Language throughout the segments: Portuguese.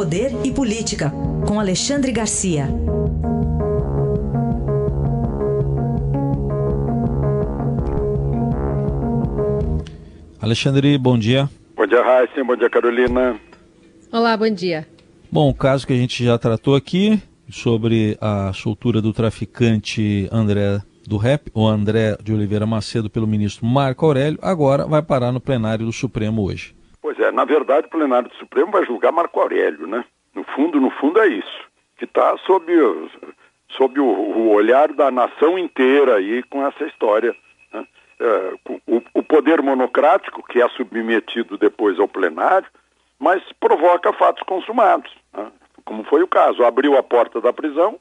Poder e Política, com Alexandre Garcia. Alexandre, bom dia. Bom dia, Raíssa. Bom dia, Carolina. Olá, bom dia. Bom, o caso que a gente já tratou aqui sobre a soltura do traficante André do REP, o André de Oliveira Macedo, pelo ministro Marco Aurélio, agora vai parar no plenário do Supremo hoje. Pois é, na verdade o plenário do Supremo vai julgar Marco Aurélio, né? No fundo, no fundo é isso, que está sob, sob o, o, olhar da nação inteira aí com essa história. Né? É, o, o poder monocrático, que é submetido depois ao plenário, mas provoca fatos consumados, né? como foi o caso. Abriu a porta da prisão,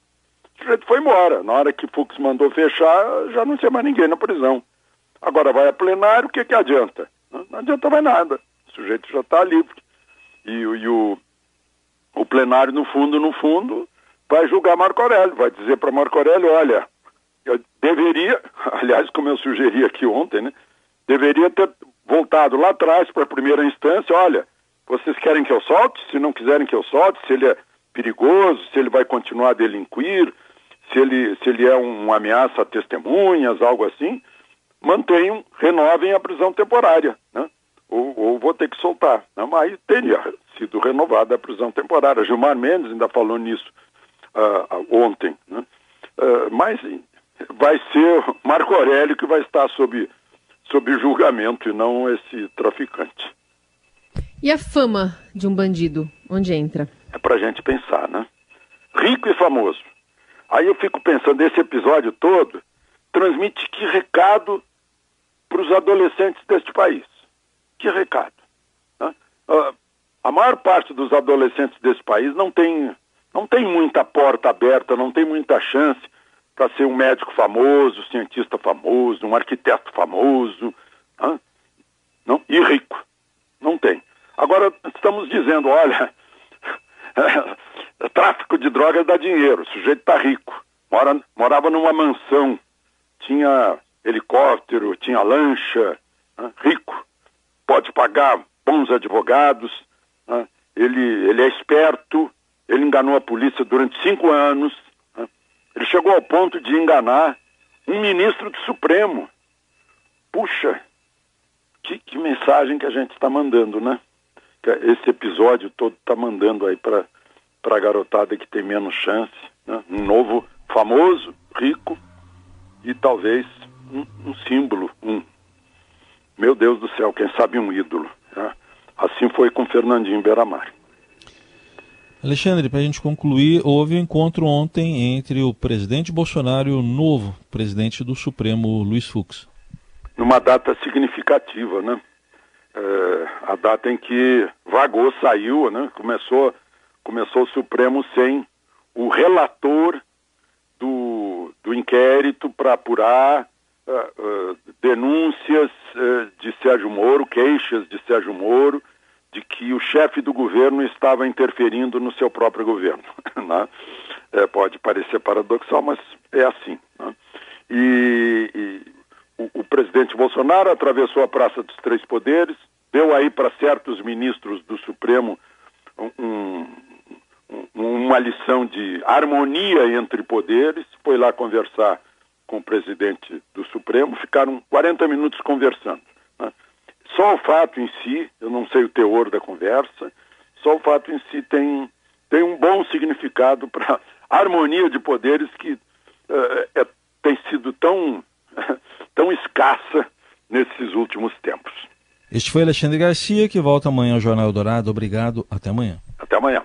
o sujeito foi embora. Na hora que Fux mandou fechar, já não tinha mais ninguém na prisão. Agora vai a plenário, o que, que adianta? Não adianta mais nada. Sujeito já está livre. E, e, o, o plenário, no fundo, no fundo, vai julgar Marco Aurélio, vai dizer para Marco Aurélio, olha, eu deveria, aliás, como eu sugeri aqui ontem, né, deveria ter voltado lá atrás para a primeira instância, olha, vocês querem que eu solte? Se não quiserem que eu solte, se ele é perigoso, se ele vai continuar a delinquir, se ele, se ele é uma ameaça a testemunhas, algo assim, mantenham, renovem a prisão temporária, né? ou vou ter que soltar. Mas teria sido renovada a prisão temporária. Gilmar Mendes ainda falou nisso uh, ontem. Né? Uh, mas vai ser Marco Aurélio que vai estar sob, sob julgamento e não esse traficante. E a fama de um bandido, onde entra? É para gente pensar, né? Rico e famoso. Aí eu fico pensando, esse episódio todo transmite que recado para os adolescentes deste país. Que recado? Uh, a maior parte dos adolescentes desse país não tem, não tem muita porta aberta, não tem muita chance para ser um médico famoso, cientista famoso, um arquiteto famoso, não, e rico. Não tem. Agora estamos dizendo, olha, tráfico de drogas dá dinheiro, o sujeito está rico. Mora, morava numa mansão, tinha helicóptero, tinha lancha, né? rico pode pagar bons advogados, né? ele, ele é esperto, ele enganou a polícia durante cinco anos, né? ele chegou ao ponto de enganar um ministro do Supremo. Puxa, que, que mensagem que a gente está mandando, né? Esse episódio todo está mandando aí para a garotada que tem menos chance, né? um novo famoso, rico e talvez um, um símbolo, um, meu Deus do céu, quem sabe um ídolo. Assim foi com Fernandinho Beiramar. Alexandre, para a gente concluir, houve um encontro ontem entre o presidente Bolsonaro e o novo presidente do Supremo, Luiz Fux. Numa data significativa, né? É, a data em que vagou, saiu, né? Começou, começou o Supremo sem o relator do, do inquérito para apurar uh, denúncias uh, de Sérgio Moro, queixas de Sérgio Moro, de que o chefe do governo estava interferindo no seu próprio governo. Né? É, pode parecer paradoxal, mas é assim. Né? E, e o, o, presidente Bolsonaro atravessou a Praça dos Três Poderes, deu aí para certos ministros do Supremo um, um, uma lição de harmonia entre poderes, foi lá conversar com o presidente do Supremo, ficaram 40 minutos conversando. Né? Só o fato em si, eu não sei o teor da conversa, só o fato em si tem, tem um bom significado para a harmonia de poderes que uh, é, tem sido tão, tão escassa nesses últimos tempos. Este foi Alexandre Garcia, que volta amanhã ao Jornal Dourado. Obrigado, até amanhã. Até amanhã.